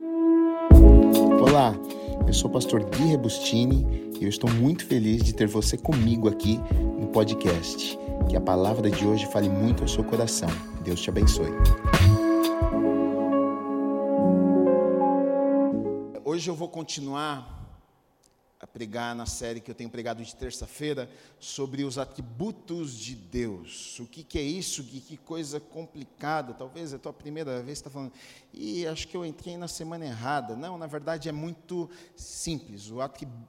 Olá, eu sou o pastor Gui Rebustini e eu estou muito feliz de ter você comigo aqui no podcast. Que a palavra de hoje fale muito ao seu coração. Deus te abençoe. Hoje eu vou continuar pregar na série que eu tenho pregado de terça-feira sobre os atributos de Deus. O que, que é isso? Que, que, coisa complicada. Talvez é a tua primeira vez está falando. E acho que eu entrei na semana errada. Não, na verdade é muito simples.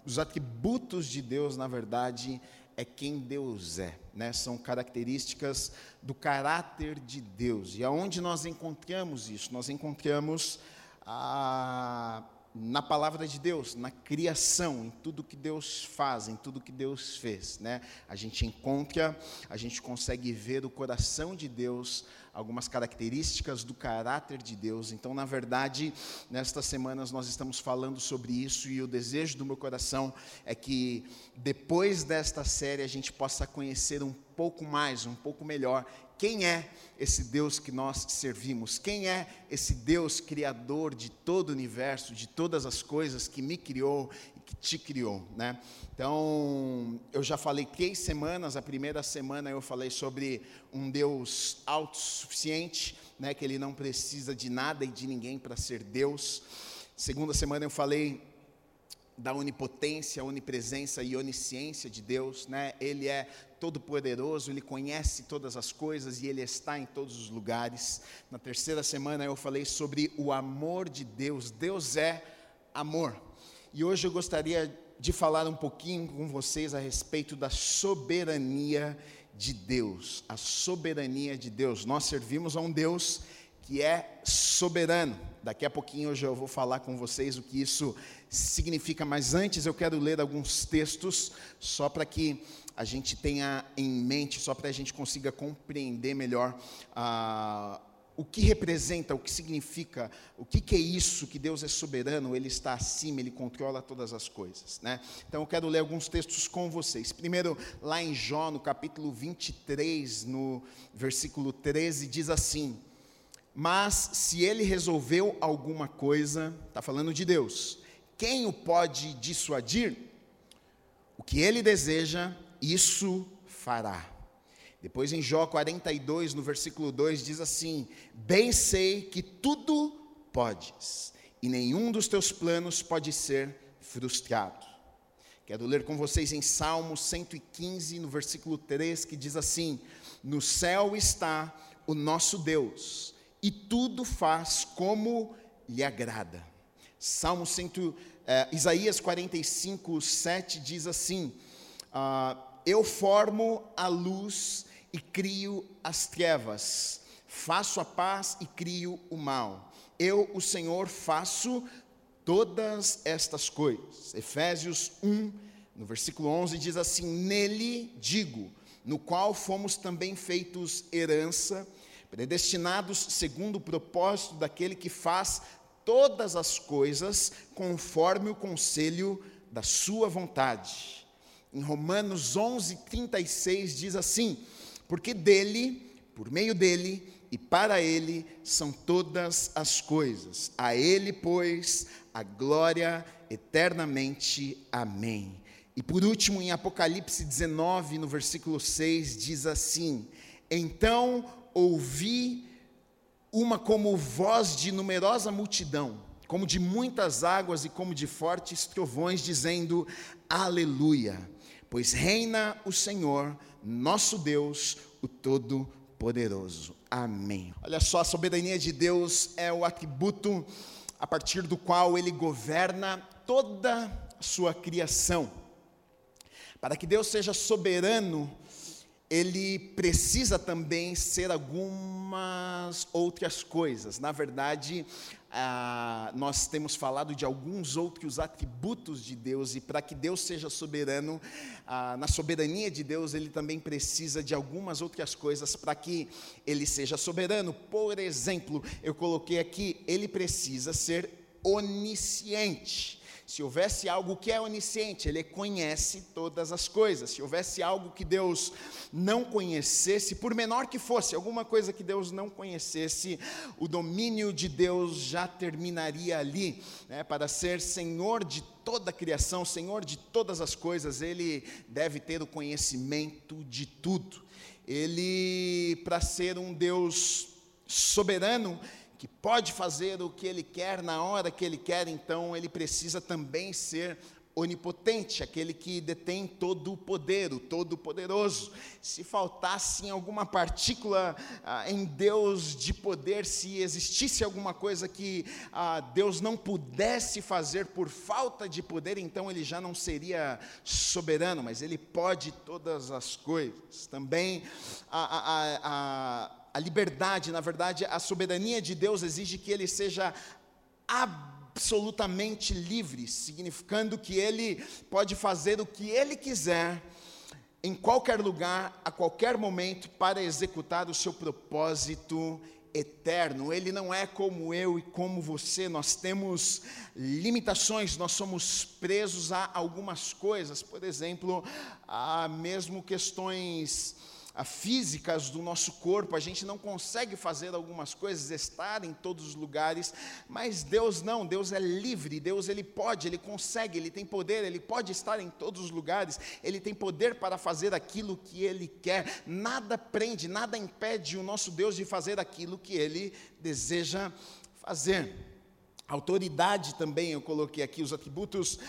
Os atributos de Deus, na verdade, é quem Deus é. Né? São características do caráter de Deus. E aonde nós encontramos isso? Nós encontramos a na palavra de Deus, na criação, em tudo que Deus faz, em tudo que Deus fez, né? A gente encontra, a gente consegue ver o coração de Deus, algumas características do caráter de Deus. Então, na verdade, nestas semanas nós estamos falando sobre isso e o desejo do meu coração é que depois desta série a gente possa conhecer um pouco mais, um pouco melhor quem é esse Deus que nós servimos? Quem é esse Deus criador de todo o universo, de todas as coisas que me criou e que te criou, né? Então, eu já falei três semanas, a primeira semana eu falei sobre um Deus autossuficiente, né, que ele não precisa de nada e de ninguém para ser Deus. Segunda semana eu falei da onipotência, onipresença e onisciência de Deus, né? Ele é todo-poderoso, ele conhece todas as coisas e ele está em todos os lugares. Na terceira semana eu falei sobre o amor de Deus. Deus é amor. E hoje eu gostaria de falar um pouquinho com vocês a respeito da soberania de Deus. A soberania de Deus. Nós servimos a um Deus que é soberano. Daqui a pouquinho hoje eu vou falar com vocês o que isso significa, mas antes eu quero ler alguns textos só para que a gente tenha em mente, só para a gente consiga compreender melhor ah, o que representa, o que significa, o que, que, é isso que Deus é soberano, Ele está acima, Ele controla todas as coisas. Né? Então eu quero ler alguns textos com vocês. Primeiro, lá em Jó, no capítulo 23, no versículo 13, diz assim mas se ele resolveu alguma coisa, está falando de Deus, quem o pode dissuadir? O que ele deseja, isso fará. Depois em Jó 42, no versículo 2, diz assim: Bem sei que tudo podes, e nenhum dos teus planos pode ser frustrado. Quero ler com vocês em Salmo 115, no versículo 3, que diz assim: No céu está o nosso Deus e tudo faz como lhe agrada. Salmo 100, eh, Isaías 45, 7 diz assim: ah, Eu formo a luz e crio as trevas, faço a paz e crio o mal. Eu, o Senhor, faço todas estas coisas. Efésios 1, no versículo 11, diz assim: Nele digo, no qual fomos também feitos herança predestinados segundo o propósito daquele que faz todas as coisas conforme o conselho da sua vontade. Em Romanos 11, 36 diz assim: Porque dele, por meio dele e para ele são todas as coisas. A ele, pois, a glória eternamente. Amém. E por último, em Apocalipse 19, no versículo 6, diz assim: Então ouvi uma como voz de numerosa multidão, como de muitas águas e como de fortes trovões, dizendo: Aleluia, pois reina o Senhor, nosso Deus, o Todo-Poderoso. Amém. Olha só, a soberania de Deus é o atributo a partir do qual ele governa toda a sua criação. Para que Deus seja soberano, ele precisa também ser algumas outras coisas. Na verdade, ah, nós temos falado de alguns outros atributos de Deus, e para que Deus seja soberano, ah, na soberania de Deus, ele também precisa de algumas outras coisas para que ele seja soberano. Por exemplo, eu coloquei aqui, ele precisa ser onisciente. Se houvesse algo que é onisciente, ele conhece todas as coisas. Se houvesse algo que Deus não conhecesse, por menor que fosse, alguma coisa que Deus não conhecesse, o domínio de Deus já terminaria ali, né, para ser Senhor de toda a criação, Senhor de todas as coisas, ele deve ter o conhecimento de tudo. Ele, para ser um Deus soberano, que pode fazer o que ele quer na hora que ele quer, então ele precisa também ser onipotente, aquele que detém todo o poder, o todo-poderoso. Se faltasse alguma partícula ah, em Deus de poder, se existisse alguma coisa que ah, Deus não pudesse fazer por falta de poder, então ele já não seria soberano, mas ele pode todas as coisas. Também a, a a liberdade, na verdade, a soberania de Deus exige que ele seja absolutamente livre, significando que ele pode fazer o que ele quiser, em qualquer lugar, a qualquer momento, para executar o seu propósito eterno. Ele não é como eu e como você, nós temos limitações, nós somos presos a algumas coisas, por exemplo, a mesmo questões físicas do nosso corpo, a gente não consegue fazer algumas coisas, estar em todos os lugares, mas Deus não, Deus é livre, Deus ele pode, ele consegue, ele tem poder, ele pode estar em todos os lugares, ele tem poder para fazer aquilo que ele quer, nada prende, nada impede o nosso Deus de fazer aquilo que ele deseja fazer. Autoridade também, eu coloquei aqui os atributos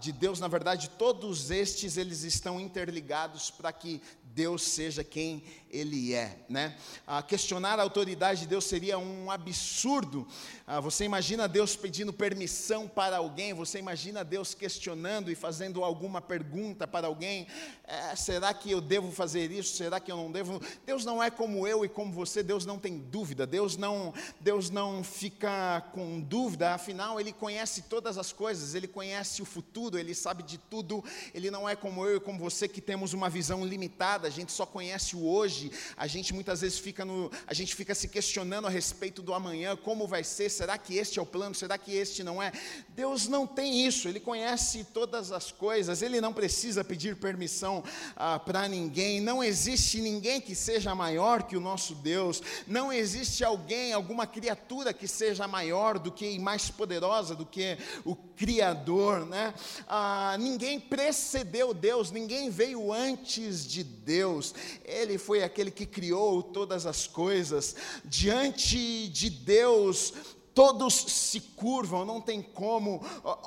de Deus, na verdade, todos estes eles estão interligados para que Deus seja quem Ele é. Né? Ah, questionar a autoridade de Deus seria um absurdo. Ah, você imagina Deus pedindo permissão para alguém, você imagina Deus questionando e fazendo alguma pergunta para alguém: é, será que eu devo fazer isso? Será que eu não devo? Deus não é como eu e como você, Deus não tem dúvida, Deus não, Deus não fica com dúvida, afinal, Ele conhece todas as coisas, Ele conhece o futuro, Ele sabe de tudo, Ele não é como eu e como você que temos uma visão limitada a gente só conhece o hoje, a gente muitas vezes fica no, a gente fica se questionando a respeito do amanhã, como vai ser, será que este é o plano, será que este não é? Deus não tem isso, Ele conhece todas as coisas, Ele não precisa pedir permissão ah, para ninguém, não existe ninguém que seja maior que o nosso Deus, não existe alguém, alguma criatura que seja maior do que e mais poderosa do que o Criador, né? Ah, ninguém precedeu Deus, ninguém veio antes de Deus, Ele foi aquele que criou todas as coisas, diante de Deus, todos se curvam, não tem como,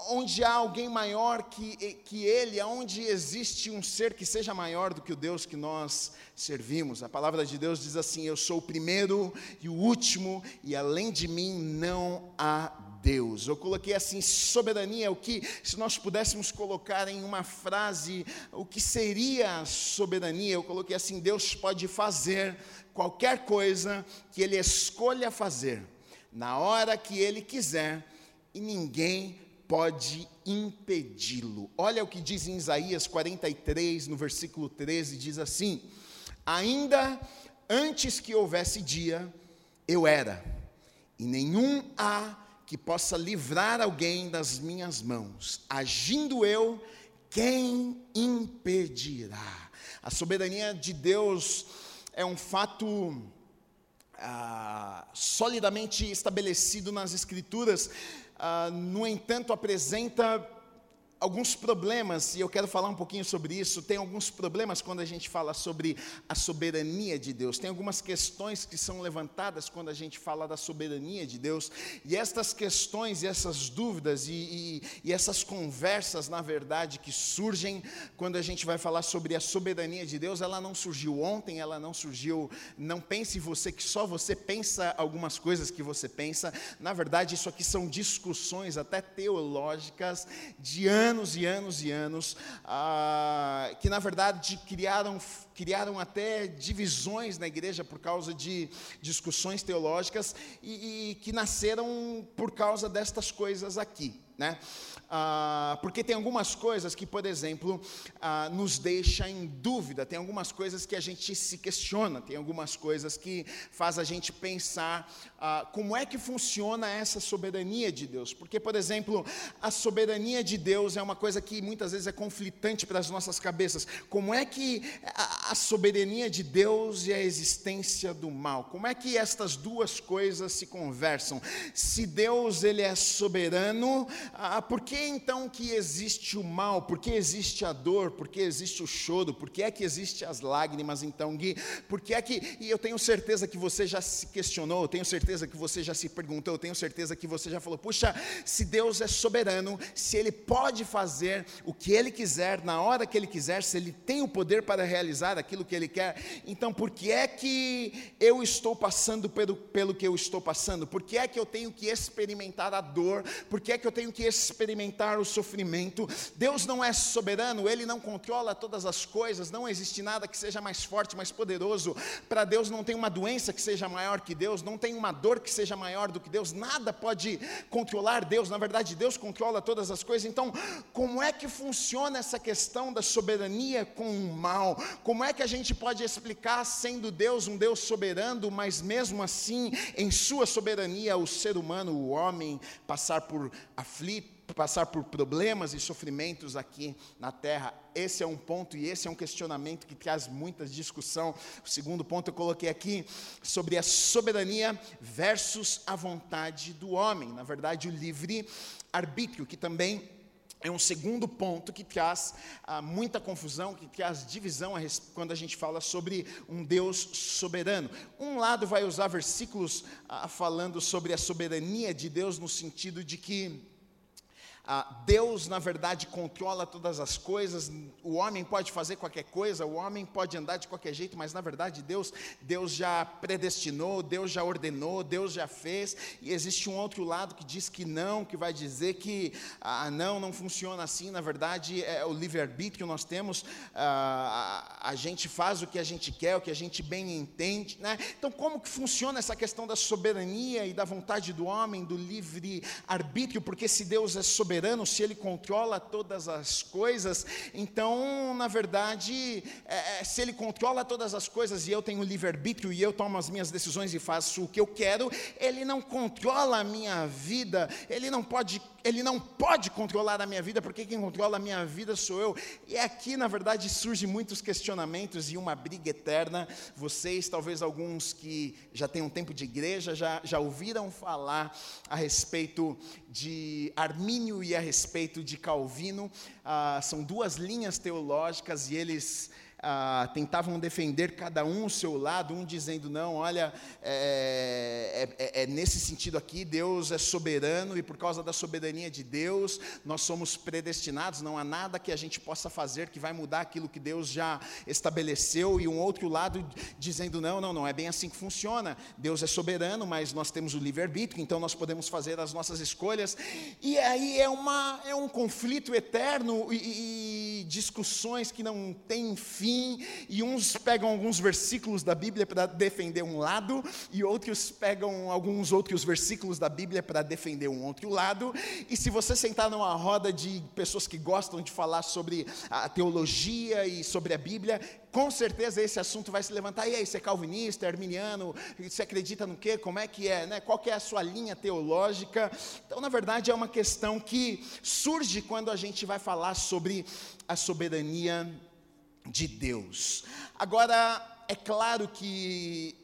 onde há alguém maior que, que Ele, onde existe um ser que seja maior do que o Deus que nós servimos. A palavra de Deus diz assim: Eu sou o primeiro e o último, e além de mim não há Deus. Eu coloquei assim: soberania, o que, se nós pudéssemos colocar em uma frase, o que seria soberania? Eu coloquei assim: Deus pode fazer qualquer coisa que Ele escolha fazer, na hora que Ele quiser, e ninguém pode impedi-lo. Olha o que diz em Isaías 43, no versículo 13: diz assim: Ainda antes que houvesse dia, eu era, e nenhum há que possa livrar alguém das minhas mãos. Agindo eu, quem impedirá? A soberania de Deus é um fato ah, solidamente estabelecido nas Escrituras, ah, no entanto, apresenta alguns problemas, e eu quero falar um pouquinho sobre isso. Tem alguns problemas quando a gente fala sobre a soberania de Deus. Tem algumas questões que são levantadas quando a gente fala da soberania de Deus. E estas questões e essas dúvidas e, e, e essas conversas, na verdade, que surgem quando a gente vai falar sobre a soberania de Deus, ela não surgiu ontem, ela não surgiu. Não pense você que só você pensa algumas coisas que você pensa. Na verdade, isso aqui são discussões até teológicas de anos anos e anos e anos, ah, que na verdade criaram, criaram até divisões na igreja por causa de discussões teológicas e, e que nasceram por causa destas coisas aqui. Né? Ah, porque tem algumas coisas que, por exemplo, ah, nos deixa em dúvida, tem algumas coisas que a gente se questiona, tem algumas coisas que faz a gente pensar ah, como é que funciona essa soberania de Deus. Porque, por exemplo, a soberania de Deus é uma coisa que muitas vezes é conflitante para as nossas cabeças. Como é que a, a soberania de Deus e a existência do mal, como é que estas duas coisas se conversam? Se Deus ele é soberano, ah, por que então que existe o mal? Por que existe a dor? Por que existe o choro? Por que é que existe as lágrimas então, Gui? Por que é que, e eu tenho certeza que você já se questionou, eu tenho certeza que você já se perguntou, eu tenho certeza que você já falou, puxa, se Deus é soberano, se Ele pode fazer o que Ele quiser, na hora que Ele quiser, se Ele tem o poder para realizar aquilo que Ele quer, então por que é que eu estou passando pelo, pelo que eu estou passando? Por que é que eu tenho que experimentar a dor? Por que é que eu tenho que experimentar o sofrimento? Deus não é soberano, Ele não controla todas as coisas, não existe nada que seja mais forte, mais poderoso. Para Deus não tem uma doença que seja maior que Deus, não tem uma dor que seja maior do que Deus, nada pode controlar Deus, na verdade, Deus controla todas as coisas. Então, como é que funciona essa questão da soberania com o mal? Como é que a gente pode explicar, sendo Deus um Deus soberano, mas mesmo assim, em Sua soberania, o ser humano, o homem, passar por aflito? passar por problemas e sofrimentos aqui na terra. Esse é um ponto e esse é um questionamento que traz muita discussão. O segundo ponto eu coloquei aqui sobre a soberania versus a vontade do homem. Na verdade, o livre arbítrio, que também é um segundo ponto que traz ah, muita confusão, que traz divisão a quando a gente fala sobre um Deus soberano. Um lado vai usar versículos ah, falando sobre a soberania de Deus, no sentido de que Deus, na verdade, controla todas as coisas. O homem pode fazer qualquer coisa, o homem pode andar de qualquer jeito, mas na verdade Deus, Deus já predestinou, Deus já ordenou, Deus já fez. E existe um outro lado que diz que não, que vai dizer que ah, não, não funciona assim. Na verdade, é o livre-arbítrio que nós temos. Ah, a, a gente faz o que a gente quer, o que a gente bem entende. Né? Então, como que funciona essa questão da soberania e da vontade do homem, do livre-arbítrio? Porque se Deus é soberano, soberano, se ele controla todas as coisas, então, na verdade, é, é se ele controla todas as coisas e eu tenho livre-arbítrio e eu tomo as minhas decisões e faço o que eu quero, ele não controla a minha vida, ele não pode ele não pode controlar a minha vida, porque quem controla a minha vida sou eu. E aqui, na verdade, surgem muitos questionamentos e uma briga eterna. Vocês, talvez alguns que já têm um tempo de igreja, já, já ouviram falar a respeito de Armínio e a respeito de Calvino. Ah, são duas linhas teológicas e eles ah, tentavam defender cada um o seu lado, um dizendo, não, olha, é, é, é, é, nesse sentido aqui, Deus é soberano e por causa da soberania de Deus, nós somos predestinados, não há nada que a gente possa fazer que vai mudar aquilo que Deus já estabeleceu, e um outro lado dizendo, não, não, não é bem assim que funciona, Deus é soberano, mas nós temos o livre-arbítrio, então nós podemos fazer as nossas escolhas, e aí é, uma, é um conflito eterno e, e discussões que não têm fim, e uns pegam alguns versículos da Bíblia para defender um lado, e outros pegam alguns outros versículos da Bíblia para defender um outro lado. E se você sentar numa roda de pessoas que gostam de falar sobre a teologia e sobre a Bíblia, com certeza esse assunto vai se levantar. E aí, você é calvinista, arminiano, você acredita no quê? Como é que é? Né? Qual que é a sua linha teológica? Então, na verdade, é uma questão que surge quando a gente vai falar sobre a soberania de Deus. Agora, é claro que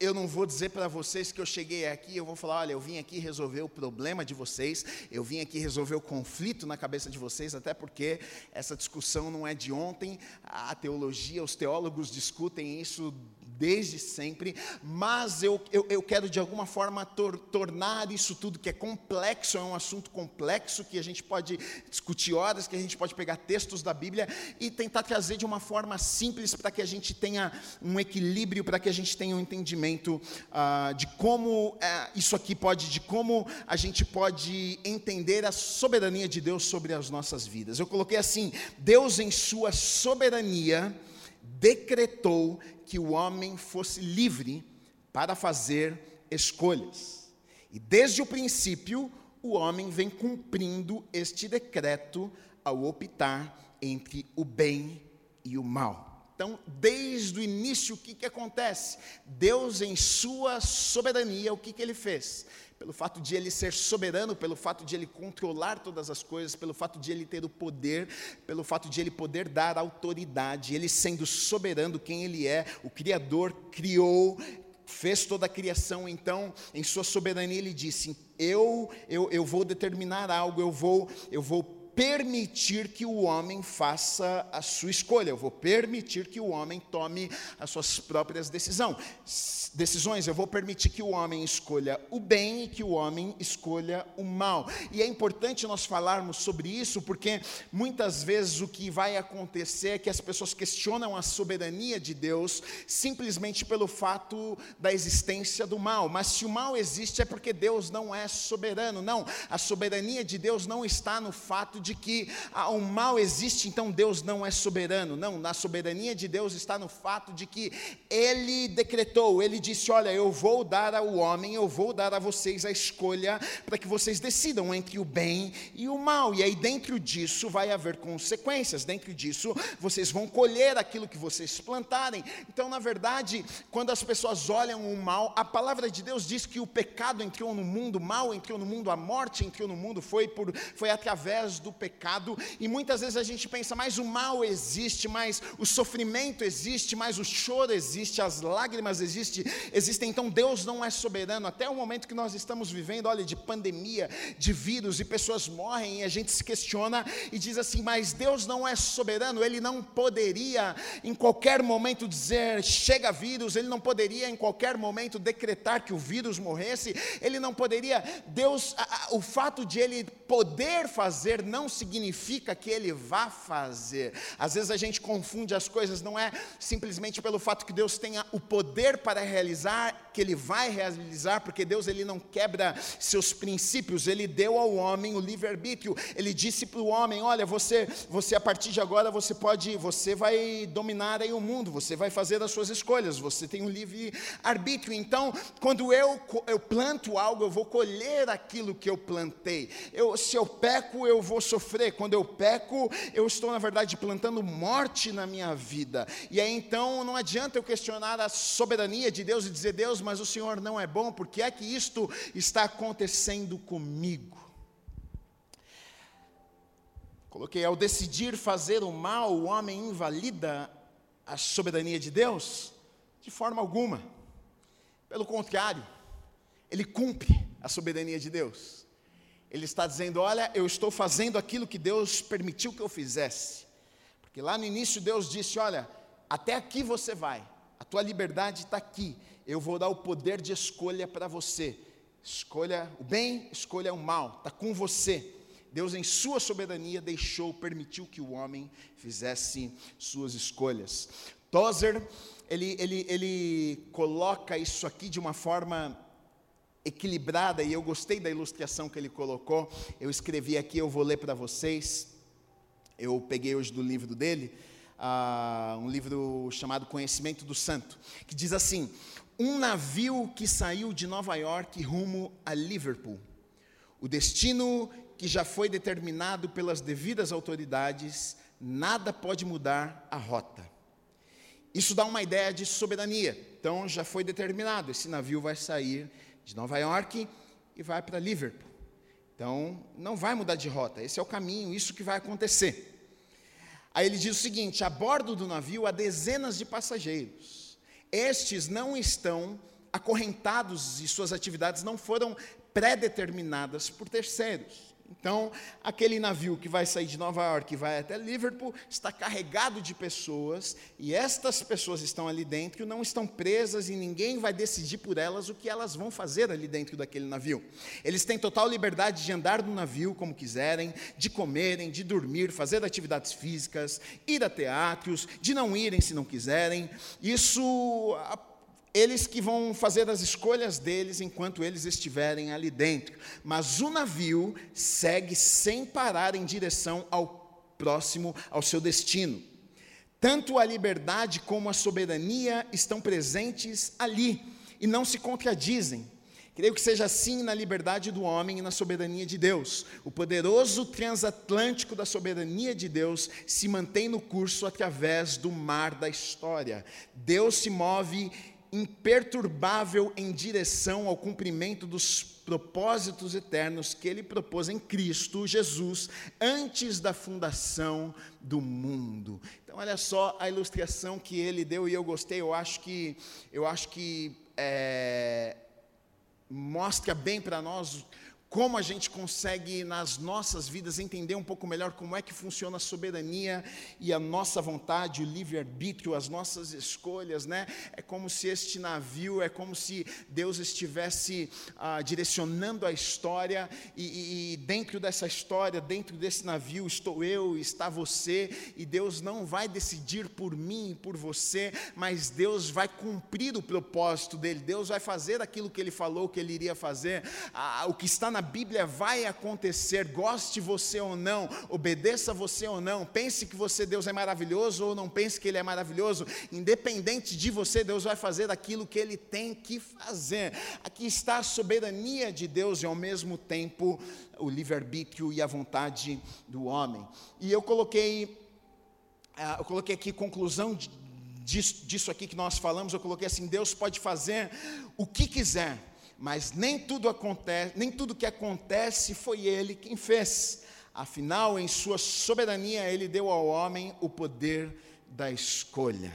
eu não vou dizer para vocês que eu cheguei aqui, eu vou falar, olha, eu vim aqui resolver o problema de vocês, eu vim aqui resolver o conflito na cabeça de vocês, até porque essa discussão não é de ontem, a teologia, os teólogos discutem isso desde sempre, mas eu, eu, eu quero de alguma forma tor tornar isso tudo que é complexo, é um assunto complexo que a gente pode discutir horas, que a gente pode pegar textos da Bíblia e tentar trazer de uma forma simples para que a gente tenha um equilíbrio, para que a gente tenha um entendimento uh, de como uh, isso aqui pode, de como a gente pode entender a soberania de Deus sobre as nossas vidas. Eu coloquei assim: Deus em sua soberania decretou que o homem fosse livre para fazer escolhas. E desde o princípio, o homem vem cumprindo este decreto ao optar entre o bem e o mal. Então, desde o início, o que, que acontece? Deus, em sua soberania, o que, que ele fez? Pelo fato de ele ser soberano, pelo fato de ele controlar todas as coisas, pelo fato de ele ter o poder, pelo fato de ele poder dar autoridade, ele sendo soberano, quem ele é, o Criador criou, fez toda a criação, então, em sua soberania, ele disse: Eu, eu, eu vou determinar algo, eu vou, eu vou permitir que o homem faça a sua escolha, eu vou permitir que o homem tome as suas próprias decisão, decisões, eu vou permitir que o homem escolha o bem e que o homem escolha o mal. E é importante nós falarmos sobre isso, porque muitas vezes o que vai acontecer é que as pessoas questionam a soberania de Deus simplesmente pelo fato da existência do mal. Mas se o mal existe é porque Deus não é soberano. Não, a soberania de Deus não está no fato de que ah, o mal existe, então Deus não é soberano. Não, na soberania de Deus está no fato de que Ele decretou, Ele disse: Olha, eu vou dar ao homem, eu vou dar a vocês a escolha para que vocês decidam entre o bem e o mal. E aí, dentro disso, vai haver consequências, dentro disso, vocês vão colher aquilo que vocês plantarem. Então, na verdade, quando as pessoas olham o mal, a palavra de Deus diz que o pecado entrou no mundo, o mal entrou no mundo, a morte entrou no mundo, foi, por, foi através do pecado, e muitas vezes a gente pensa, mas o mal existe, mas o sofrimento existe, mas o choro existe, as lágrimas existem, existem, então Deus não é soberano, até o momento que nós estamos vivendo, olha, de pandemia, de vírus, e pessoas morrem, e a gente se questiona e diz assim, mas Deus não é soberano, Ele não poderia em qualquer momento dizer, chega vírus, Ele não poderia em qualquer momento decretar que o vírus morresse, Ele não poderia, Deus, a, a, o fato de Ele poder fazer não não significa que ele vá fazer. Às vezes a gente confunde as coisas, não é simplesmente pelo fato que Deus tenha o poder para realizar, que ele vai realizar, porque Deus ele não quebra seus princípios, ele deu ao homem o livre-arbítrio. Ele disse para o homem: "Olha, você, você a partir de agora você pode, você vai dominar aí o mundo, você vai fazer as suas escolhas, você tem um livre arbítrio. Então, quando eu eu planto algo, eu vou colher aquilo que eu plantei. Eu, se eu peco, eu vou sofrer. Quando eu peco, eu estou, na verdade, plantando morte na minha vida. E aí então não adianta eu questionar a soberania de Deus e dizer, Deus, mas o Senhor não é bom, porque é que isto está acontecendo comigo? Coloquei, ao decidir fazer o mal, o homem invalida a soberania de Deus? De forma alguma. Pelo contrário, ele cumpre a soberania de Deus. Ele está dizendo: Olha, eu estou fazendo aquilo que Deus permitiu que eu fizesse. Porque lá no início Deus disse: Olha, até aqui você vai, a tua liberdade está aqui. Eu vou dar o poder de escolha para você. Escolha o bem, escolha o mal, está com você. Deus, em sua soberania, deixou, permitiu que o homem fizesse suas escolhas. Tozer, ele, ele, ele coloca isso aqui de uma forma equilibrada, e eu gostei da ilustração que ele colocou. Eu escrevi aqui, eu vou ler para vocês. Eu peguei hoje do livro dele, uh, um livro chamado Conhecimento do Santo, que diz assim: Um navio que saiu de Nova York rumo a Liverpool. O destino que já foi determinado pelas devidas autoridades, nada pode mudar a rota. Isso dá uma ideia de soberania. Então já foi determinado, esse navio vai sair de Nova York e vai para Liverpool. Então, não vai mudar de rota, esse é o caminho, isso que vai acontecer. Aí ele diz o seguinte: a bordo do navio há dezenas de passageiros. Estes não estão acorrentados e suas atividades não foram pré-determinadas por terceiros. Então, aquele navio que vai sair de Nova York e vai até Liverpool está carregado de pessoas, e estas pessoas estão ali dentro, não estão presas e ninguém vai decidir por elas o que elas vão fazer ali dentro daquele navio. Eles têm total liberdade de andar no navio como quiserem, de comerem, de dormir, fazer atividades físicas, ir a teatros, de não irem se não quiserem. Isso eles que vão fazer as escolhas deles enquanto eles estiverem ali dentro. Mas o navio segue sem parar em direção ao próximo, ao seu destino. Tanto a liberdade como a soberania estão presentes ali e não se contradizem. Creio que seja assim na liberdade do homem e na soberania de Deus. O poderoso transatlântico da soberania de Deus se mantém no curso através do mar da história. Deus se move imperturbável em direção ao cumprimento dos propósitos eternos que ele propôs em Cristo Jesus antes da fundação do mundo. Então, olha só a ilustração que ele deu e eu gostei. Eu acho que, eu acho que é, mostra bem para nós como a gente consegue nas nossas vidas entender um pouco melhor como é que funciona a soberania e a nossa vontade, o livre-arbítrio, as nossas escolhas, né? É como se este navio, é como se Deus estivesse ah, direcionando a história e, e, dentro dessa história, dentro desse navio, estou eu, está você e Deus não vai decidir por mim e por você, mas Deus vai cumprir o propósito dele, Deus vai fazer aquilo que ele falou que ele iria fazer, ah, o que está na Bíblia vai acontecer, goste você ou não, obedeça você ou não, pense que você, Deus, é maravilhoso ou não pense que Ele é maravilhoso, independente de você, Deus vai fazer aquilo que Ele tem que fazer. Aqui está a soberania de Deus e ao mesmo tempo o livre-arbítrio e a vontade do homem. E eu coloquei, ah, eu coloquei aqui conclusão disso, disso aqui que nós falamos, eu coloquei assim: Deus pode fazer o que quiser mas nem tudo acontece, nem tudo que acontece foi ele quem fez. Afinal, em sua soberania, ele deu ao homem o poder da escolha.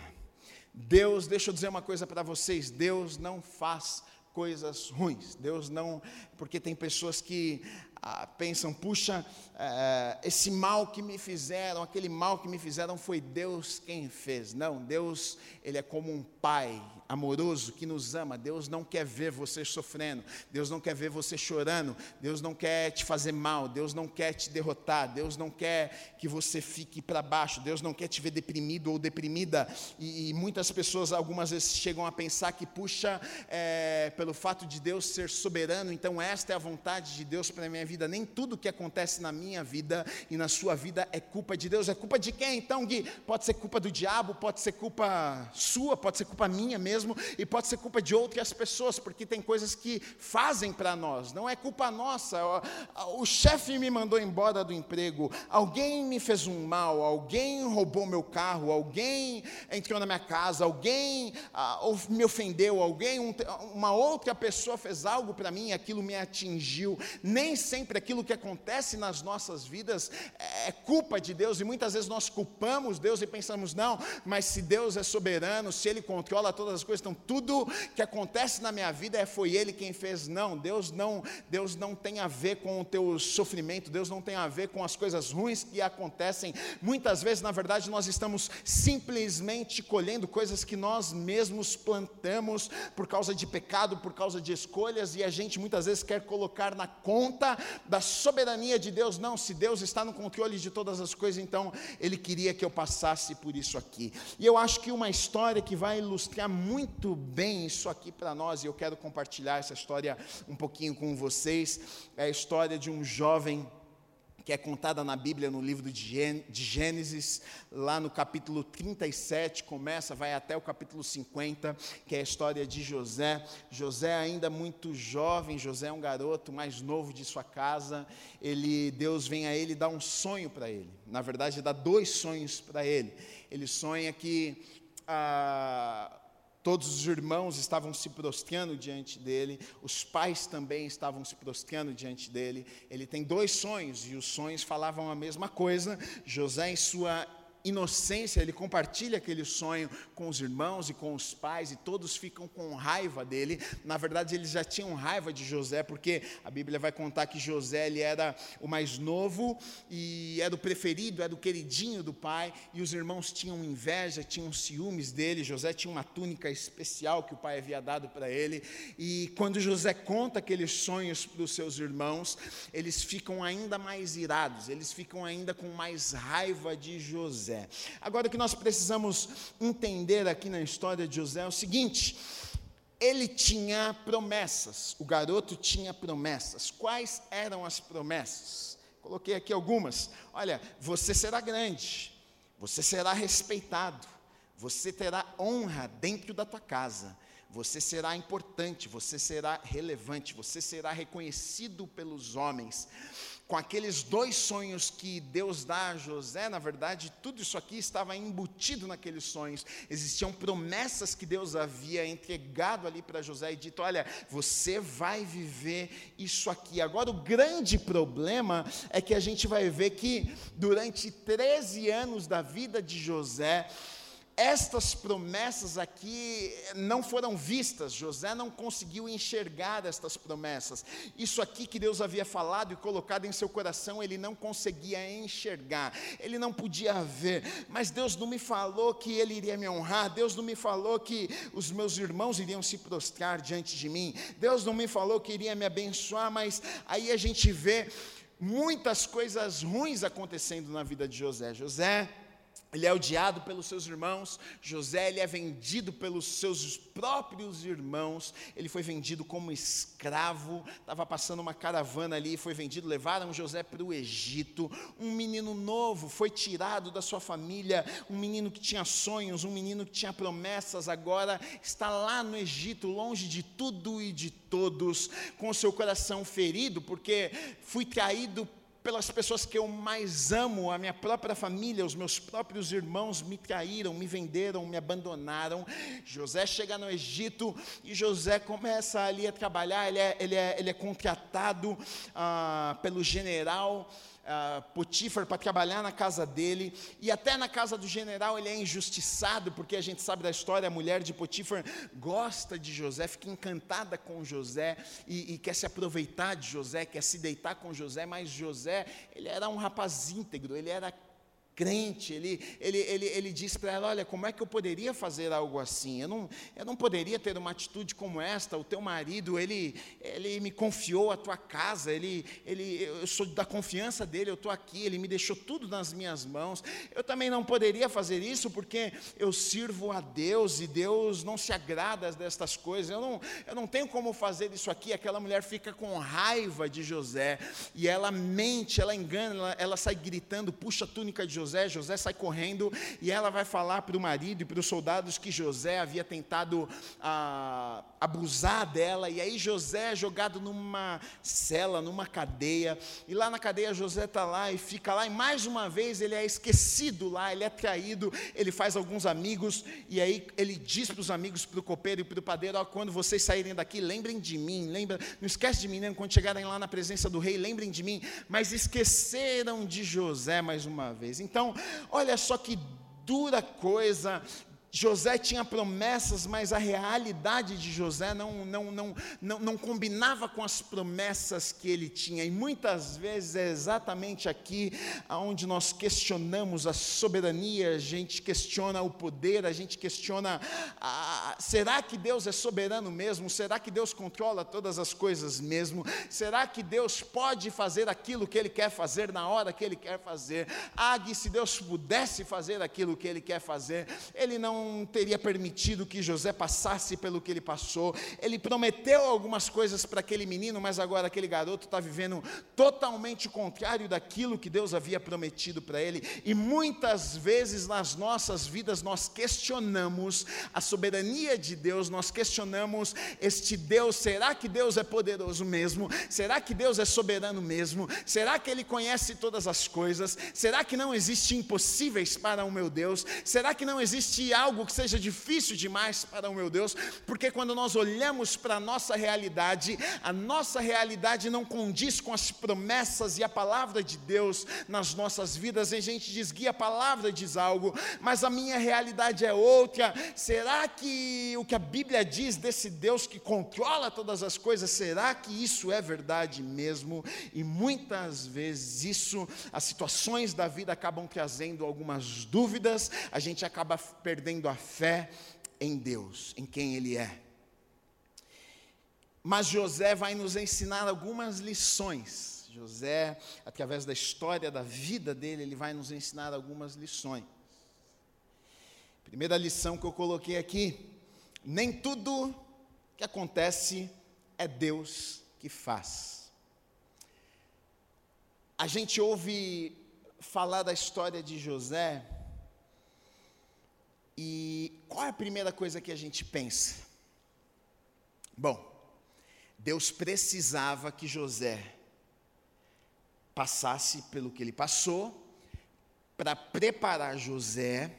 Deus, deixa eu dizer uma coisa para vocês, Deus não faz coisas ruins. Deus não, porque tem pessoas que ah, pensam, puxa, eh, esse mal que me fizeram, aquele mal que me fizeram foi Deus quem fez. Não, Deus, ele é como um pai, amoroso, que nos ama. Deus não quer ver você sofrendo, Deus não quer ver você chorando, Deus não quer te fazer mal, Deus não quer te derrotar, Deus não quer que você fique para baixo, Deus não quer te ver deprimido ou deprimida. E, e, muitas pessoas, algumas vezes, chegam a pensar que, puxa, é, pelo fato de Deus ser soberano, então esta é a vontade de Deus para a minha vida. Nem tudo que acontece na minha vida e na sua vida é culpa de Deus. É culpa de quem então, Gui? Pode ser culpa do diabo, pode ser culpa sua, pode ser culpa minha mesmo mesmo e pode ser culpa de outras pessoas, porque tem coisas que fazem para nós, não é culpa nossa. O, o chefe me mandou embora do emprego, alguém me fez um mal, alguém roubou meu carro, alguém entrou na minha casa, alguém ah, me ofendeu, alguém, um, uma outra pessoa fez algo para mim aquilo me atingiu. Nem sempre aquilo que acontece nas nossas vidas é culpa de Deus e muitas vezes nós culpamos Deus e pensamos, não, mas se Deus é soberano, se Ele controla todas as coisas, então tudo que acontece na minha vida é foi Ele quem fez. Não, Deus não, Deus não tem a ver com o teu sofrimento, Deus não tem a ver com as coisas ruins que acontecem. Muitas vezes, na verdade, nós estamos simplesmente colhendo coisas que nós mesmos plantamos por causa de pecado, por causa de escolhas, e a gente muitas vezes quer colocar na conta da soberania de Deus. Não, se Deus está no controle de todas as coisas, então Ele queria que eu passasse por isso aqui. E eu acho que uma história que vai ilustrar muito muito bem isso aqui para nós e eu quero compartilhar essa história um pouquinho com vocês. É a história de um jovem que é contada na Bíblia no livro de Gênesis, lá no capítulo 37, começa, vai até o capítulo 50, que é a história de José. José ainda muito jovem, José é um garoto mais novo de sua casa. Ele, Deus vem a ele dar um sonho para ele. Na verdade, dá dois sonhos para ele. Ele sonha que ah, Todos os irmãos estavam se prostrando diante dele, os pais também estavam se prostrando diante dele. Ele tem dois sonhos e os sonhos falavam a mesma coisa. José, em sua inocência, ele compartilha aquele sonho com os irmãos e com os pais, e todos ficam com raiva dele. Na verdade, eles já tinham raiva de José, porque a Bíblia vai contar que José ele era o mais novo e era o preferido, era o queridinho do pai, e os irmãos tinham inveja, tinham ciúmes dele. José tinha uma túnica especial que o pai havia dado para ele, e quando José conta aqueles sonhos para os seus irmãos, eles ficam ainda mais irados, eles ficam ainda com mais raiva de José. José. Agora, o que nós precisamos entender aqui na história de José é o seguinte: ele tinha promessas, o garoto tinha promessas. Quais eram as promessas? Coloquei aqui algumas. Olha, você será grande, você será respeitado, você terá honra dentro da tua casa, você será importante, você será relevante, você será reconhecido pelos homens. Com aqueles dois sonhos que Deus dá a José, na verdade, tudo isso aqui estava embutido naqueles sonhos. Existiam promessas que Deus havia entregado ali para José e dito: Olha, você vai viver isso aqui. Agora, o grande problema é que a gente vai ver que durante 13 anos da vida de José, estas promessas aqui não foram vistas, José não conseguiu enxergar estas promessas. Isso aqui que Deus havia falado e colocado em seu coração, ele não conseguia enxergar, ele não podia ver. Mas Deus não me falou que ele iria me honrar, Deus não me falou que os meus irmãos iriam se prostrar diante de mim, Deus não me falou que iria me abençoar, mas aí a gente vê muitas coisas ruins acontecendo na vida de José. José ele é odiado pelos seus irmãos. José ele é vendido pelos seus próprios irmãos. Ele foi vendido como escravo. Estava passando uma caravana ali, foi vendido. Levaram José para o Egito. Um menino novo foi tirado da sua família. Um menino que tinha sonhos, um menino que tinha promessas. Agora está lá no Egito, longe de tudo e de todos, com seu coração ferido, porque fui traído pelas pessoas que eu mais amo, a minha própria família, os meus próprios irmãos me traíram, me venderam, me abandonaram. José chega no Egito e José começa ali a trabalhar, ele é, ele é, ele é contratado ah, pelo general Potifar para trabalhar na casa dele, e até na casa do general ele é injustiçado, porque a gente sabe da história, a mulher de Potifar gosta de José, fica encantada com José, e, e quer se aproveitar de José, quer se deitar com José, mas José, ele era um rapaz íntegro, ele era crente, ele, ele, ele, ele diz para ela: Olha, como é que eu poderia fazer algo assim? Eu não, eu não poderia ter uma atitude como esta. O teu marido, ele, ele me confiou a tua casa, ele, ele, eu sou da confiança dele, eu estou aqui, ele me deixou tudo nas minhas mãos. Eu também não poderia fazer isso porque eu sirvo a Deus e Deus não se agrada destas coisas. Eu não, eu não tenho como fazer isso aqui. Aquela mulher fica com raiva de José e ela mente, ela engana, ela, ela sai gritando, puxa a túnica de José José, José sai correndo e ela vai falar para o marido e para os soldados que José havia tentado ah, abusar dela, e aí José é jogado numa cela, numa cadeia, e lá na cadeia José está lá e fica lá, e mais uma vez ele é esquecido lá, ele é traído, ele faz alguns amigos, e aí ele diz para os amigos, para o copeiro e para o padeiro: ó, quando vocês saírem daqui, lembrem de mim, lembra, não esquece de mim, né? quando chegarem lá na presença do rei, lembrem de mim, mas esqueceram de José mais uma vez. Então, então, olha só que dura coisa José tinha promessas, mas a realidade de José não, não, não, não, não combinava com as promessas que ele tinha. E muitas vezes é exatamente aqui onde nós questionamos a soberania, a gente questiona o poder, a gente questiona: ah, será que Deus é soberano mesmo? Será que Deus controla todas as coisas mesmo? Será que Deus pode fazer aquilo que Ele quer fazer na hora que Ele quer fazer? Ah, se Deus pudesse fazer aquilo que Ele quer fazer, Ele não não teria permitido que José passasse pelo que ele passou. Ele prometeu algumas coisas para aquele menino, mas agora aquele garoto está vivendo totalmente o contrário daquilo que Deus havia prometido para ele. E muitas vezes nas nossas vidas nós questionamos a soberania de Deus, nós questionamos este Deus: será que Deus é poderoso mesmo? Será que Deus é soberano mesmo? Será que Ele conhece todas as coisas? Será que não existe impossíveis para o meu Deus? Será que não existe algo? Algo que seja difícil demais para o meu Deus, porque quando nós olhamos para a nossa realidade, a nossa realidade não condiz com as promessas e a palavra de Deus nas nossas vidas, e a gente diz, guia a palavra diz algo, mas a minha realidade é outra. Será que o que a Bíblia diz desse Deus que controla todas as coisas, será que isso é verdade mesmo? E muitas vezes isso, as situações da vida acabam trazendo algumas dúvidas, a gente acaba perdendo a fé em Deus, em quem Ele é. Mas José vai nos ensinar algumas lições. José, através da história da vida dele, ele vai nos ensinar algumas lições. Primeira lição que eu coloquei aqui: nem tudo que acontece é Deus que faz. A gente ouve falar da história de José, e qual é a primeira coisa que a gente pensa? Bom, Deus precisava que José passasse pelo que ele passou, para preparar José,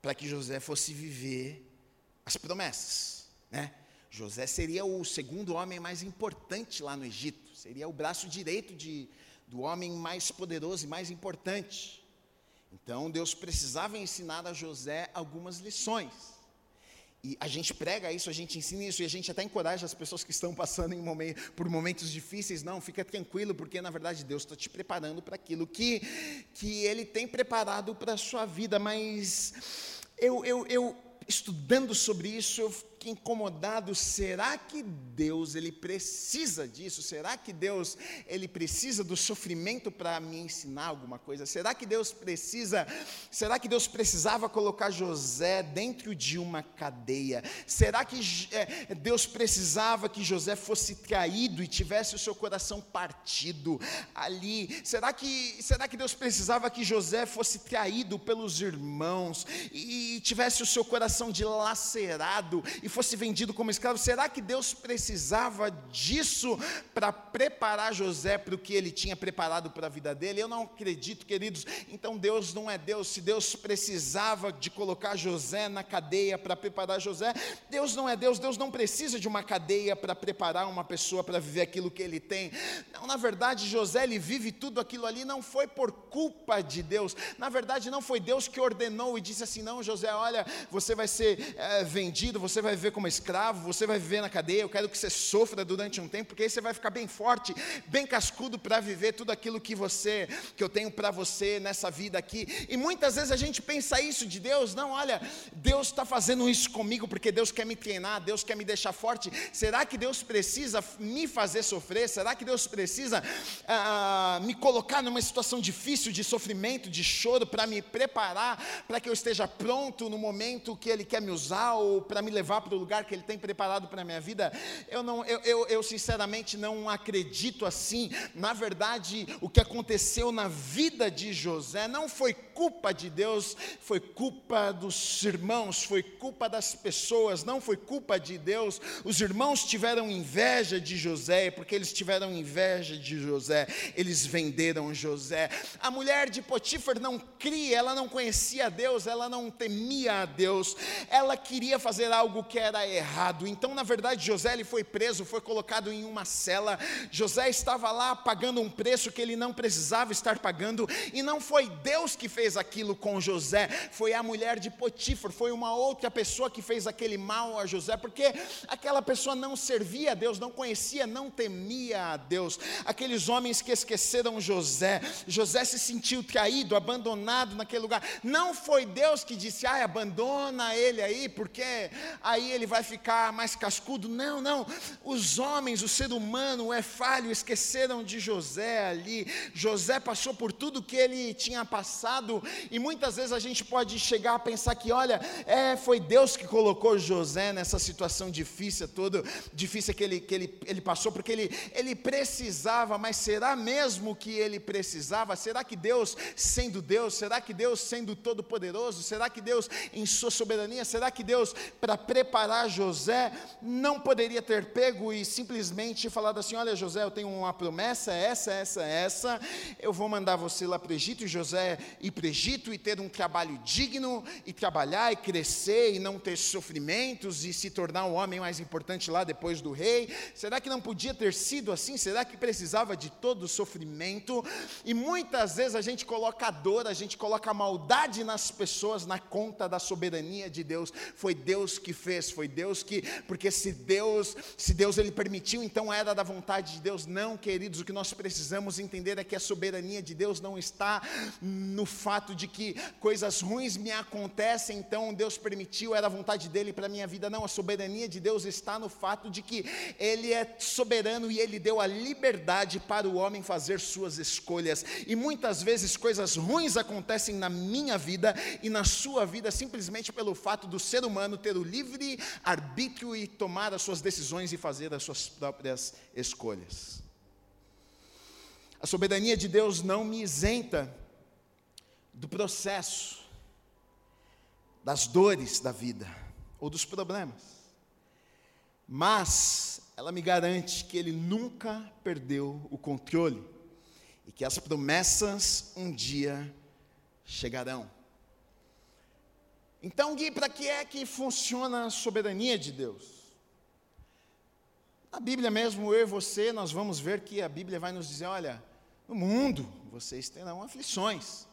para que José fosse viver as promessas, né? José seria o segundo homem mais importante lá no Egito, seria o braço direito de, do homem mais poderoso e mais importante. Então Deus precisava ensinar a José algumas lições. E a gente prega isso, a gente ensina isso, e a gente até encoraja as pessoas que estão passando momento, por momentos difíceis. Não, fica tranquilo, porque na verdade Deus está te preparando para aquilo que, que Ele tem preparado para a sua vida. Mas eu, eu, eu, estudando sobre isso, eu fiquei incomodado. Será que Deus ele precisa disso? Será que Deus ele precisa do sofrimento para me ensinar alguma coisa? Será que Deus precisa? Será que Deus precisava colocar José dentro de uma cadeia? Será que é, Deus precisava que José fosse traído e tivesse o seu coração partido ali? Será que será que Deus precisava que José fosse traído pelos irmãos e tivesse o seu coração dilacerado e fosse vendido como escravo. Será que Deus precisava disso para preparar José para o que ele tinha preparado para a vida dele? Eu não acredito, queridos. Então Deus não é Deus. Se Deus precisava de colocar José na cadeia para preparar José, Deus não é Deus. Deus não precisa de uma cadeia para preparar uma pessoa para viver aquilo que ele tem. Não, na verdade, José ele vive tudo aquilo ali não foi por culpa de Deus. Na verdade, não foi Deus que ordenou e disse assim: não, José, olha, você vai ser é, vendido, você vai viver como escravo, você vai viver na cadeia, eu quero que você sofra durante um tempo, porque aí você vai ficar bem forte, bem cascudo para viver tudo aquilo que você, que eu tenho para você nessa vida aqui. E muitas vezes a gente pensa isso de Deus, não, olha, Deus está fazendo isso comigo porque Deus quer me treinar, Deus quer me deixar forte. Será que Deus precisa me fazer sofrer? Será que Deus precisa ah, me colocar numa situação difícil de sofrimento, de choro, para me preparar, para que eu esteja pronto no momento que Ele quer me usar ou para me levar para o lugar que Ele tem preparado para a minha vida, eu, não, eu, eu, eu sinceramente não acredito assim. Na verdade, o que aconteceu na vida de José não foi culpa de Deus, foi culpa dos irmãos, foi culpa das pessoas, não foi culpa de Deus. Os irmãos tiveram inveja de José, porque eles tiveram inveja de José, eles venderam José. A mulher de Potifar não cria, ela não conhecia Deus, ela não temia a Deus, ela queria fazer algo que era errado. Então, na verdade, José ele foi preso, foi colocado em uma cela. José estava lá pagando um preço que ele não precisava estar pagando, e não foi Deus que fez aquilo com José, foi a mulher de Potifar, foi uma outra pessoa que fez aquele mal a José, porque aquela pessoa não servia a Deus, não conhecia, não temia a Deus. Aqueles homens que esqueceram José, José se sentiu traído, abandonado naquele lugar. Não foi Deus que disse: "Ah, abandona ele aí, porque aí ele vai ficar mais cascudo. Não, não. Os homens, o ser humano é falho, esqueceram de José ali. José passou por tudo que ele tinha passado, e muitas vezes a gente pode chegar a pensar que, olha, é, foi Deus que colocou José nessa situação difícil, toda difícil que ele, que ele, ele passou, porque ele, ele precisava, mas será mesmo que ele precisava? Será que Deus, sendo Deus, será que Deus, sendo todo-poderoso, será que Deus, em sua soberania, será que Deus, para preparar José, não poderia ter pego e simplesmente falado assim: Olha, José, eu tenho uma promessa, essa, essa, essa, eu vou mandar você lá para o Egito, e José ir para o Egito e ter um trabalho digno, e trabalhar e crescer e não ter sofrimentos e se tornar o homem mais importante lá depois do rei. Será que não podia ter sido assim? Será que precisava de todo o sofrimento? E muitas vezes a gente coloca a dor, a gente coloca a maldade nas pessoas na conta da soberania de Deus. Foi Deus que fez, foi Deus que, porque se Deus, se Deus ele permitiu, então era da vontade de Deus. Não, queridos, o que nós precisamos entender é que a soberania de Deus não está no fato de que coisas ruins me acontecem, então Deus permitiu, era a vontade dele para minha vida. Não, a soberania de Deus está no fato de que ele é soberano e ele deu a liberdade para o homem fazer suas escolhas. E muitas vezes coisas ruins acontecem na minha vida e na sua vida simplesmente pelo fato do ser humano ter o livre arbítrio e tomar as suas decisões e fazer as suas próprias escolhas. A soberania de Deus não me isenta do processo, das dores da vida ou dos problemas. mas ela me garante que ele nunca perdeu o controle e que as promessas um dia chegarão. Então, Gui, para que é que funciona a soberania de Deus? Na Bíblia mesmo, eu e você, nós vamos ver que a Bíblia vai nos dizer: olha, no mundo vocês terão aflições,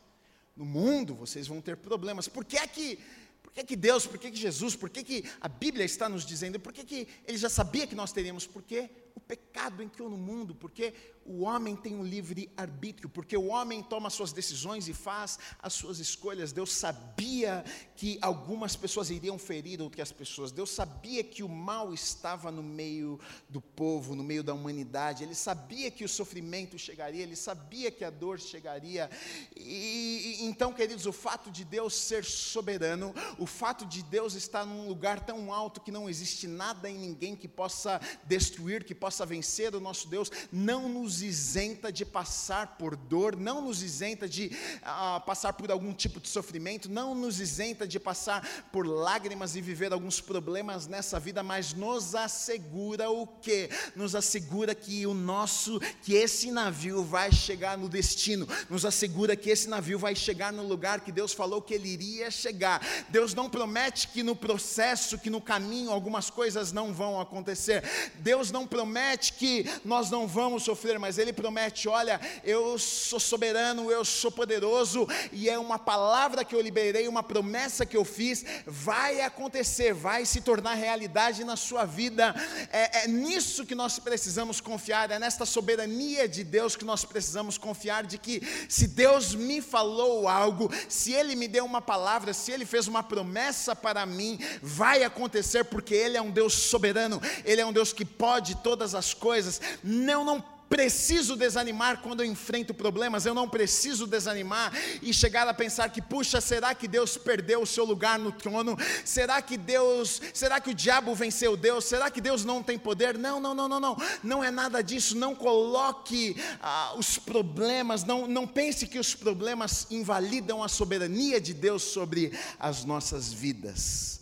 no mundo vocês vão ter problemas. Por que é que por que, que Deus, por que, que Jesus, por que, que a Bíblia está nos dizendo? Por que, que ele já sabia que nós teríamos? Porque o pecado entrou no mundo, porque o homem tem um livre arbítrio, porque o homem toma suas decisões e faz as suas escolhas. Deus sabia que algumas pessoas iriam ferir outras pessoas. Deus sabia que o mal estava no meio do povo, no meio da humanidade. Ele sabia que o sofrimento chegaria, ele sabia que a dor chegaria. E, e então, queridos, o fato de Deus ser soberano, o fato de Deus estar num lugar tão alto que não existe nada em ninguém que possa destruir, que possa vencer o nosso Deus, não nos isenta de passar por dor, não nos isenta de uh, passar por algum tipo de sofrimento, não nos isenta de passar por lágrimas e viver alguns problemas nessa vida, mas nos assegura o que? Nos assegura que o nosso, que esse navio vai chegar no destino, nos assegura que esse navio vai chegar no lugar que Deus falou que ele iria chegar. Deus não promete que no processo, que no caminho algumas coisas não vão acontecer. Deus não promete que nós não vamos sofrer mas ele promete: olha, eu sou soberano, eu sou poderoso, e é uma palavra que eu liberei, uma promessa que eu fiz, vai acontecer, vai se tornar realidade na sua vida. É, é nisso que nós precisamos confiar, é nesta soberania de Deus que nós precisamos confiar, de que se Deus me falou algo, se Ele me deu uma palavra, se Ele fez uma promessa para mim, vai acontecer, porque Ele é um Deus soberano, Ele é um Deus que pode todas as coisas. Não, não preciso desanimar quando eu enfrento problemas, eu não preciso desanimar e chegar a pensar que, puxa, será que Deus perdeu o seu lugar no trono? Será que Deus, será que o diabo venceu Deus? Será que Deus não tem poder? Não, não, não, não, não, não é nada disso. Não coloque ah, os problemas, não, não pense que os problemas invalidam a soberania de Deus sobre as nossas vidas.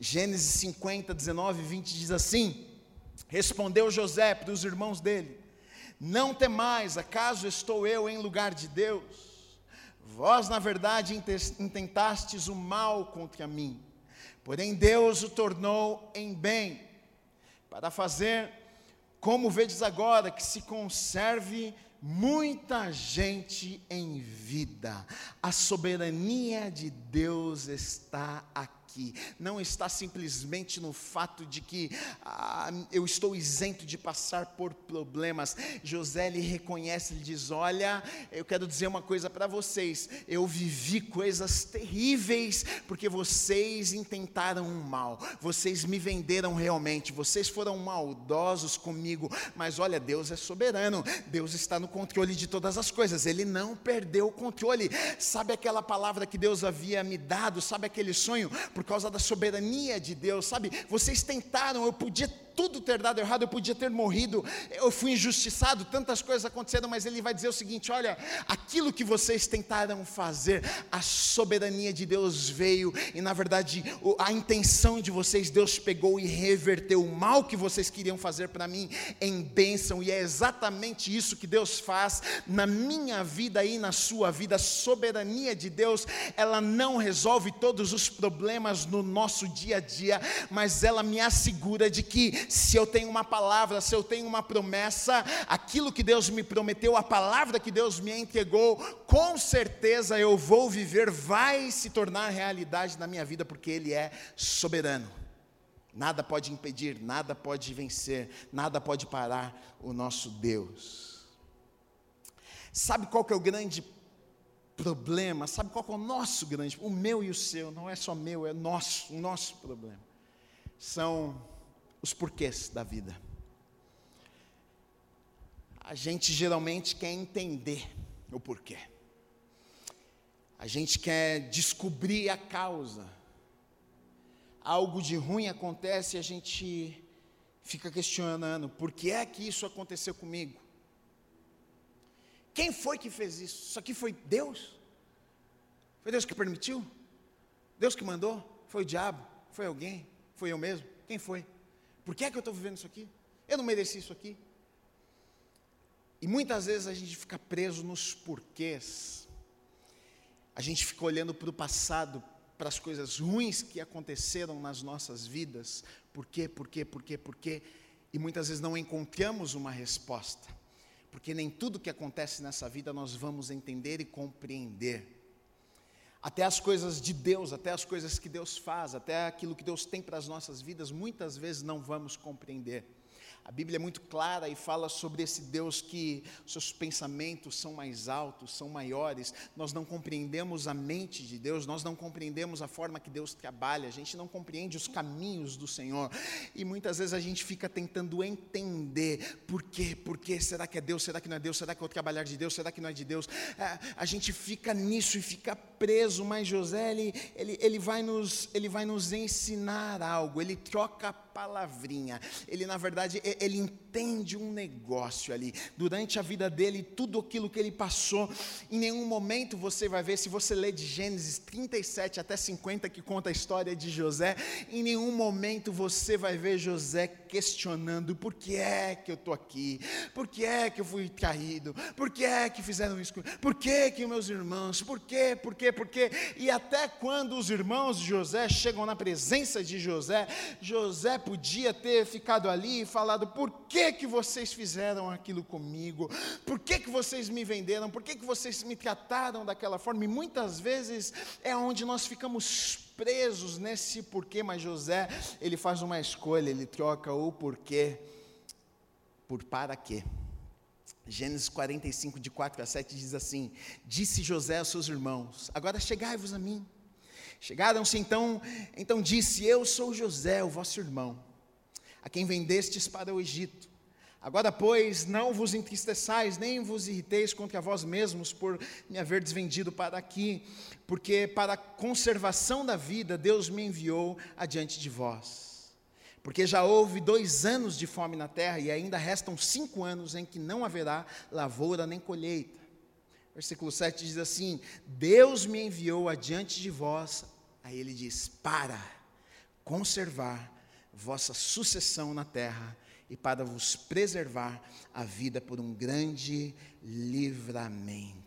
Gênesis 50, 19 e 20 diz assim: Respondeu José para os irmãos dele: não temais, acaso estou eu em lugar de Deus? Vós, na verdade, intentastes o mal contra mim, porém Deus o tornou em bem, para fazer, como vedes agora, que se conserve muita gente em vida. A soberania de Deus está aqui aqui, não está simplesmente no fato de que ah, eu estou isento de passar por problemas. José lhe reconhece, ele diz: Olha, eu quero dizer uma coisa para vocês, eu vivi coisas terríveis porque vocês intentaram um mal, vocês me venderam realmente, vocês foram maldosos comigo, mas olha, Deus é soberano, Deus está no controle de todas as coisas, Ele não perdeu o controle. Sabe aquela palavra que Deus havia me dado, sabe aquele sonho? Por causa da soberania de Deus, sabe? Vocês tentaram, eu podia tudo ter dado errado, eu podia ter morrido, eu fui injustiçado, tantas coisas aconteceram, mas ele vai dizer o seguinte: olha, aquilo que vocês tentaram fazer, a soberania de Deus veio, e na verdade, a intenção de vocês, Deus pegou e reverteu o mal que vocês queriam fazer para mim em bênção, e é exatamente isso que Deus faz na minha vida e na sua vida. A soberania de Deus, ela não resolve todos os problemas no nosso dia a dia, mas ela me assegura de que se eu tenho uma palavra, se eu tenho uma promessa, aquilo que Deus me prometeu, a palavra que Deus me entregou, com certeza eu vou viver, vai se tornar realidade na minha vida, porque Ele é soberano. Nada pode impedir, nada pode vencer, nada pode parar o nosso Deus. Sabe qual que é o grande problema? Sabe qual é o nosso grande, o meu e o seu, não é só meu, é nosso, o nosso problema. São os porquês da vida. A gente geralmente quer entender o porquê. A gente quer descobrir a causa. Algo de ruim acontece e a gente fica questionando: por que é que isso aconteceu comigo? Quem foi que fez isso? Isso aqui foi Deus? Foi Deus que permitiu? Deus que mandou? Foi o diabo? Foi alguém? Foi eu mesmo? Quem foi? Por que é que eu estou vivendo isso aqui? Eu não mereci isso aqui. E muitas vezes a gente fica preso nos porquês. A gente fica olhando para o passado, para as coisas ruins que aconteceram nas nossas vidas. Por quê, por quê, por quê, por quê? E muitas vezes não encontramos uma resposta. Porque nem tudo que acontece nessa vida nós vamos entender e compreender. Até as coisas de Deus, até as coisas que Deus faz, até aquilo que Deus tem para as nossas vidas, muitas vezes não vamos compreender. A Bíblia é muito clara e fala sobre esse Deus que seus pensamentos são mais altos, são maiores. Nós não compreendemos a mente de Deus, nós não compreendemos a forma que Deus trabalha, a gente não compreende os caminhos do Senhor. E muitas vezes a gente fica tentando entender por quê, por quê, será que é Deus, será que não é Deus, será que é o trabalhar de Deus, será que não é de Deus? É, a gente fica nisso e fica preso, mas José, ele, ele, ele, vai nos, ele vai nos ensinar algo, ele troca a palavrinha, ele na verdade, ele entende um negócio ali. Durante a vida dele, tudo aquilo que ele passou, em nenhum momento você vai ver, se você ler de Gênesis 37 até 50, que conta a história de José, em nenhum momento você vai ver José questionando: por que é que eu estou aqui? Por que é que eu fui traído? Por que é que fizeram isso? Por que que meus irmãos? Por que, por que, por que? E até quando os irmãos de José chegam na presença de José, José podia ter ficado ali e falado: por que que vocês fizeram aquilo comigo? Por que que vocês me venderam? Por que que vocês me trataram daquela forma? E muitas vezes é onde nós ficamos presos nesse porquê, mas José, ele faz uma escolha, ele troca o porquê por para quê. Gênesis 45, de 4 a 7 diz assim: Disse José aos seus irmãos: Agora chegai-vos a mim. Chegaram-se então, então disse: Eu sou José, o vosso irmão, a quem vendestes para o Egito. Agora, pois, não vos entristeçais, nem vos irriteis contra vós mesmos por me haver desvendido para aqui, porque para a conservação da vida Deus me enviou adiante de vós. Porque já houve dois anos de fome na terra e ainda restam cinco anos em que não haverá lavoura nem colheita. Versículo 7 diz assim: Deus me enviou adiante de vós, aí ele diz: para conservar vossa sucessão na terra e para vos preservar a vida por um grande livramento.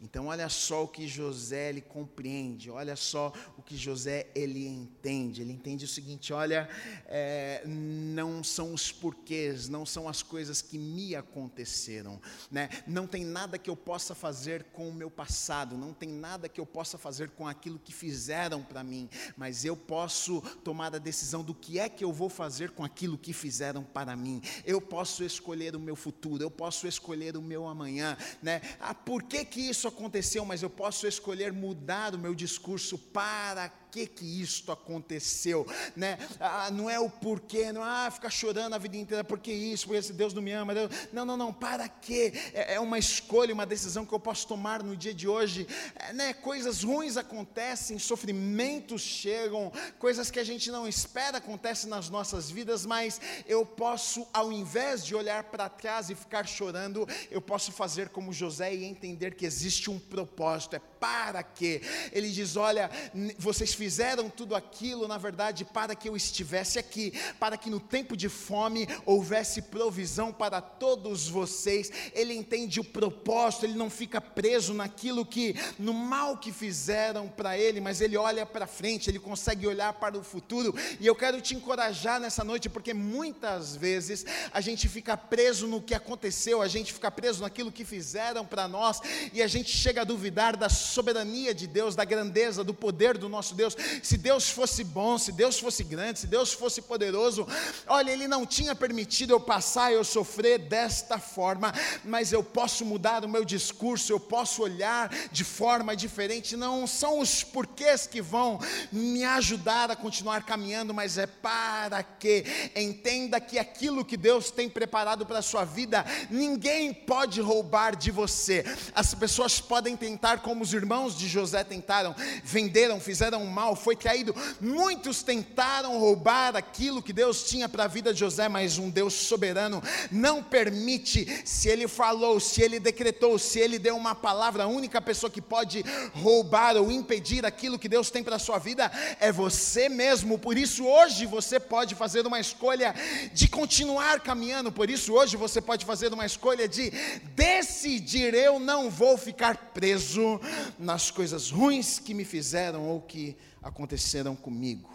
Então, olha só o que José ele compreende, olha só o que José ele entende. Ele entende o seguinte: olha, é, não são os porquês, não são as coisas que me aconteceram, né? não tem nada que eu possa fazer com o meu passado, não tem nada que eu possa fazer com aquilo que fizeram para mim, mas eu posso tomar a decisão do que é que eu vou fazer com aquilo que fizeram para mim. Eu posso escolher o meu futuro, eu posso escolher o meu amanhã, né? Ah, por que que isso aconteceu, mas eu posso escolher mudar o meu discurso para que que isto aconteceu, né? Ah, não é o porquê, não é ah, ficar chorando a vida inteira, porque isso, porque esse Deus não me ama, Deus, não, não, não, para quê? É, é, uma escolha, uma decisão que eu posso tomar no dia de hoje, é, né? Coisas ruins acontecem, sofrimentos chegam, coisas que a gente não espera acontecem nas nossas vidas, mas eu posso, ao invés de olhar para trás e ficar chorando, eu posso fazer como José e entender que existe um propósito, é para quê? Ele diz: olha, vocês fizeram tudo aquilo, na verdade, para que eu estivesse aqui, para que no tempo de fome houvesse provisão para todos vocês. Ele entende o propósito, ele não fica preso naquilo que, no mal que fizeram para ele, mas ele olha para frente, ele consegue olhar para o futuro. E eu quero te encorajar nessa noite, porque muitas vezes a gente fica preso no que aconteceu, a gente fica preso naquilo que fizeram para nós, e a gente chega a duvidar da soberania de Deus, da grandeza, do poder do nosso Deus. Se Deus fosse bom, se Deus fosse grande, se Deus fosse poderoso, olha, Ele não tinha permitido eu passar, eu sofrer desta forma, mas eu posso mudar o meu discurso, eu posso olhar de forma diferente. Não são os porquês que vão me ajudar a continuar caminhando, mas é para que entenda que aquilo que Deus tem preparado para a sua vida, ninguém pode roubar de você. As pessoas podem tentar, como os irmãos de José tentaram, venderam, fizeram mal, foi traído. Muitos tentaram roubar aquilo que Deus tinha para a vida de José, mas um Deus soberano não permite. Se ele falou, se ele decretou, se ele deu uma palavra, a única pessoa que pode roubar ou impedir aquilo que Deus tem para a sua vida é você mesmo. Por isso, hoje você pode fazer uma escolha de continuar caminhando. Por isso, hoje você pode fazer uma escolha de decidir: eu não vou ficar preso nas coisas ruins que me fizeram ou que aconteceram comigo.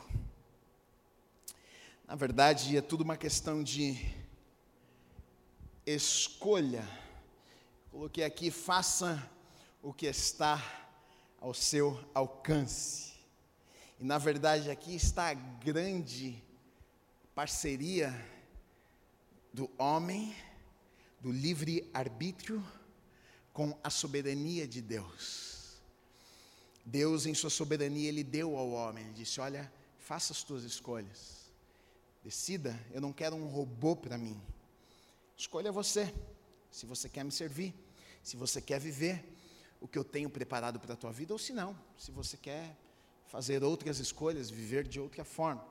Na verdade, é tudo uma questão de escolha. Coloquei aqui: faça o que está ao seu alcance. E na verdade, aqui está a grande parceria do homem, do livre-arbítrio, com a soberania de Deus. Deus, em sua soberania, Ele deu ao homem, Ele disse: Olha, faça as tuas escolhas, decida, eu não quero um robô para mim, escolha você, se você quer me servir, se você quer viver o que eu tenho preparado para a tua vida, ou se não, se você quer fazer outras escolhas, viver de outra forma.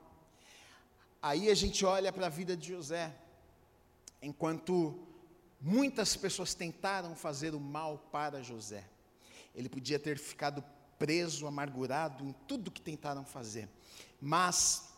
Aí a gente olha para a vida de José, enquanto muitas pessoas tentaram fazer o mal para José, ele podia ter ficado preso, amargurado em tudo que tentaram fazer, mas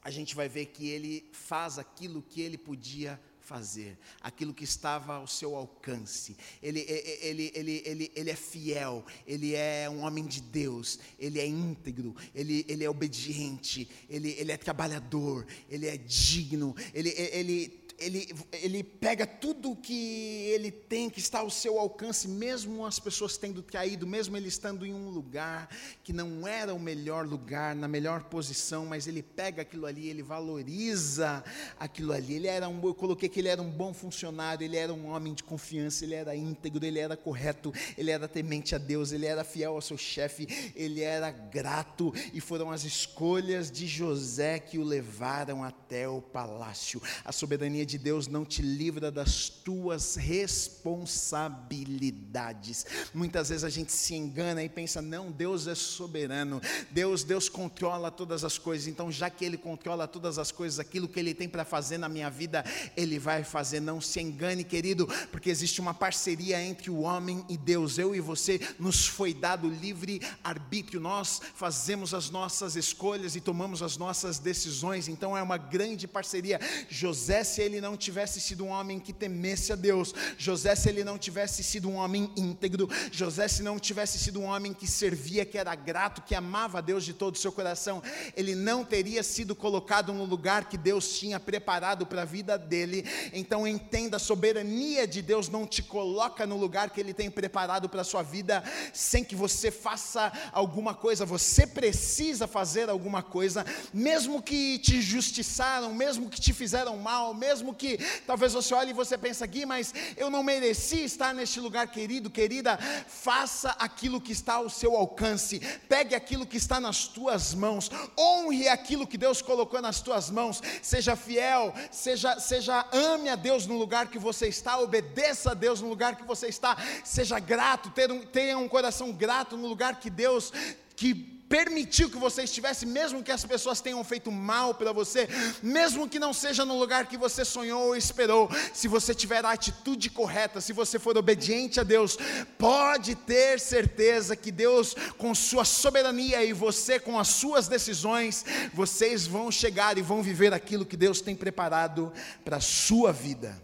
a gente vai ver que ele faz aquilo que ele podia fazer, aquilo que estava ao seu alcance. Ele, ele, ele, ele, ele é fiel, ele é um homem de Deus, ele é íntegro, ele, ele é obediente, ele, ele é trabalhador, ele é digno, ele, ele ele, ele pega tudo que ele tem, que está ao seu alcance, mesmo as pessoas tendo caído, mesmo ele estando em um lugar que não era o melhor lugar, na melhor posição, mas ele pega aquilo ali, ele valoriza aquilo ali. Ele era um, eu coloquei que ele era um bom funcionário, ele era um homem de confiança, ele era íntegro, ele era correto, ele era temente a Deus, ele era fiel ao seu chefe, ele era grato, e foram as escolhas de José que o levaram até o palácio. A soberania de Deus não te livra das tuas responsabilidades. Muitas vezes a gente se engana e pensa: "Não, Deus é soberano. Deus, Deus controla todas as coisas. Então, já que ele controla todas as coisas, aquilo que ele tem para fazer na minha vida, ele vai fazer. Não se engane, querido, porque existe uma parceria entre o homem e Deus. Eu e você nos foi dado livre arbítrio. Nós fazemos as nossas escolhas e tomamos as nossas decisões. Então é uma grande parceria. José, se ele ele não tivesse sido um homem que temesse a Deus, José, se ele não tivesse sido um homem íntegro, José, se não tivesse sido um homem que servia, que era grato, que amava a Deus de todo o seu coração, ele não teria sido colocado no lugar que Deus tinha preparado para a vida dele. Então entenda, a soberania de Deus não te coloca no lugar que ele tem preparado para a sua vida sem que você faça alguma coisa, você precisa fazer alguma coisa, mesmo que te justiçaram, mesmo que te fizeram mal, mesmo mesmo que talvez você olhe e você pense aqui, mas eu não mereci estar neste lugar, querido, querida, faça aquilo que está ao seu alcance, pegue aquilo que está nas tuas mãos, honre aquilo que Deus colocou nas tuas mãos, seja fiel, seja, seja ame a Deus no lugar que você está, obedeça a Deus no lugar que você está, seja grato, tenha um, tenha um coração grato no lugar que Deus que permitiu que você estivesse, mesmo que as pessoas tenham feito mal para você, mesmo que não seja no lugar que você sonhou ou esperou, se você tiver a atitude correta, se você for obediente a Deus, pode ter certeza que Deus, com sua soberania e você com as suas decisões, vocês vão chegar e vão viver aquilo que Deus tem preparado para a sua vida.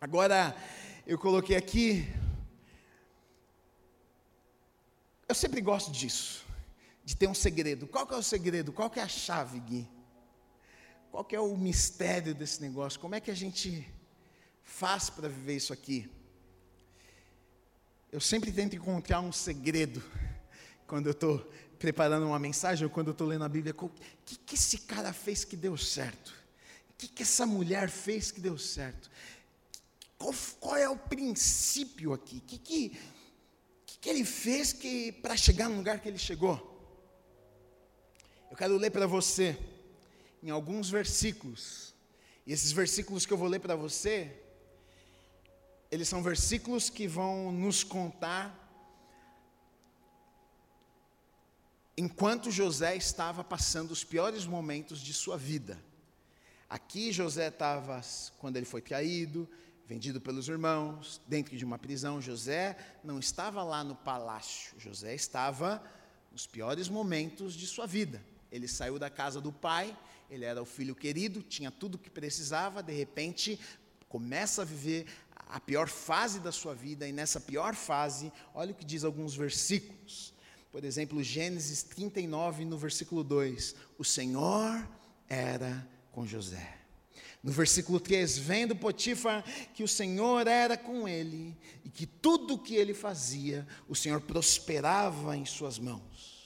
Agora, eu coloquei aqui Eu sempre gosto disso, de ter um segredo. Qual que é o segredo? Qual que é a chave, Gui? Qual que é o mistério desse negócio? Como é que a gente faz para viver isso aqui? Eu sempre tento encontrar um segredo quando eu estou preparando uma mensagem ou quando eu estou lendo a Bíblia. O que, que esse cara fez que deu certo? O que, que essa mulher fez que deu certo? Qual, qual é o princípio aqui? O que, que que ele fez que para chegar no lugar que ele chegou? Eu quero ler para você em alguns versículos. E esses versículos que eu vou ler para você, eles são versículos que vão nos contar enquanto José estava passando os piores momentos de sua vida. Aqui José estava, quando ele foi traído, vendido pelos irmãos, dentro de uma prisão. José não estava lá no palácio, José estava nos piores momentos de sua vida. Ele saiu da casa do pai, ele era o filho querido, tinha tudo o que precisava, de repente começa a viver a pior fase da sua vida, e nessa pior fase, olha o que diz alguns versículos. Por exemplo, Gênesis 39, no versículo 2: O Senhor era com José. No versículo 3, vendo Potifar que o Senhor era com ele e que tudo o que ele fazia, o Senhor prosperava em suas mãos.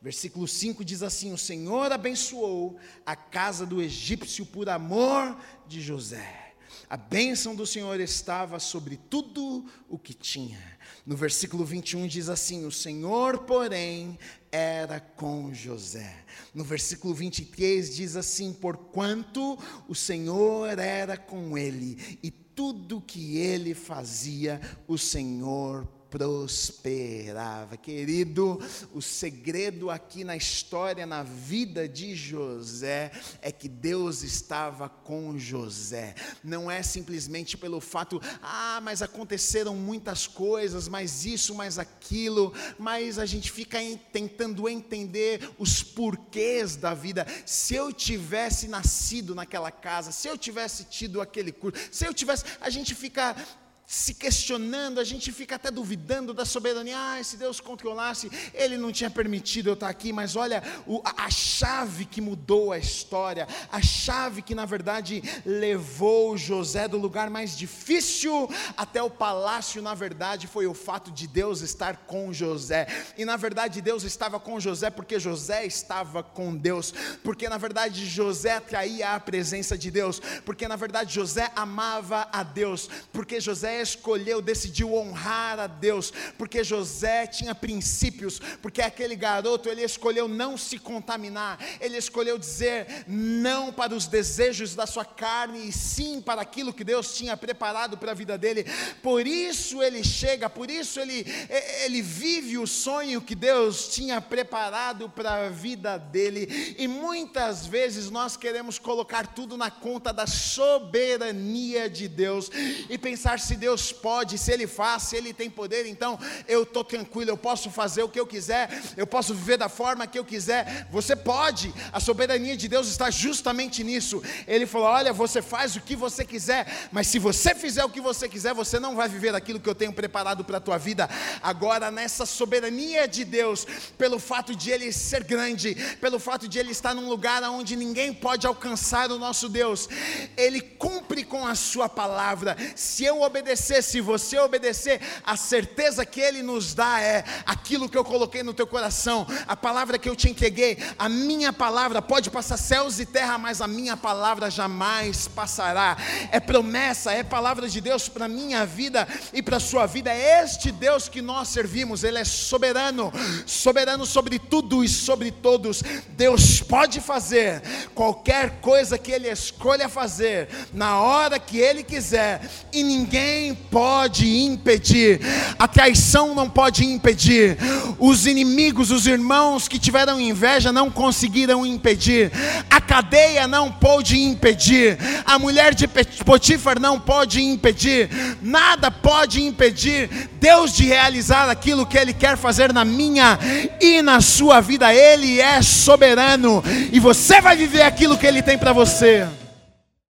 Versículo 5 diz assim: O Senhor abençoou a casa do egípcio por amor de José. A bênção do Senhor estava sobre tudo o que tinha. No versículo 21 diz assim: O Senhor, porém, era com José. No versículo 23 diz assim: Porquanto o Senhor era com ele, e tudo que ele fazia, o Senhor prosperava. Querido, o segredo aqui na história, na vida de José, é que Deus estava com José. Não é simplesmente pelo fato, ah, mas aconteceram muitas coisas, mas isso, mais aquilo, mas a gente fica tentando entender os porquês da vida. Se eu tivesse nascido naquela casa, se eu tivesse tido aquele curso, se eu tivesse, a gente fica se questionando, a gente fica até duvidando da soberania. Ah, se Deus controlasse, Ele não tinha permitido eu estar aqui. Mas olha, o, a chave que mudou a história, a chave que na verdade levou José do lugar mais difícil até o palácio, na verdade, foi o fato de Deus estar com José. E na verdade, Deus estava com José porque José estava com Deus. Porque na verdade, José atraía a presença de Deus. Porque na verdade, José amava a Deus. Porque José escolheu, decidiu honrar a Deus, porque José tinha princípios, porque aquele garoto ele escolheu não se contaminar, ele escolheu dizer não para os desejos da sua carne e sim para aquilo que Deus tinha preparado para a vida dele. Por isso ele chega, por isso ele ele vive o sonho que Deus tinha preparado para a vida dele. E muitas vezes nós queremos colocar tudo na conta da soberania de Deus e pensar se Deus Deus pode, se Ele faz, se Ele tem poder, então eu estou tranquilo, eu posso fazer o que eu quiser, eu posso viver da forma que eu quiser. Você pode, a soberania de Deus está justamente nisso. Ele falou: Olha, você faz o que você quiser, mas se você fizer o que você quiser, você não vai viver aquilo que eu tenho preparado para a tua vida. Agora, nessa soberania de Deus, pelo fato de Ele ser grande, pelo fato de Ele estar num lugar onde ninguém pode alcançar o nosso Deus, Ele cumpre com a Sua palavra. Se eu obedecer, obedecer, se você obedecer, a certeza que Ele nos dá é aquilo que eu coloquei no teu coração, a palavra que eu te entreguei, a minha palavra pode passar céus e terra, mas a minha palavra jamais passará. É promessa, é palavra de Deus para minha vida e para sua vida. É este Deus que nós servimos, Ele é soberano, soberano sobre tudo e sobre todos. Deus pode fazer qualquer coisa que Ele escolha fazer, na hora que Ele quiser, e pode impedir, a traição não pode impedir, os inimigos, os irmãos que tiveram inveja não conseguiram impedir, a cadeia não pôde impedir, a mulher de Potifar não pode impedir, nada pode impedir Deus de realizar aquilo que Ele quer fazer na minha e na sua vida, Ele é soberano e você vai viver aquilo que Ele tem para você.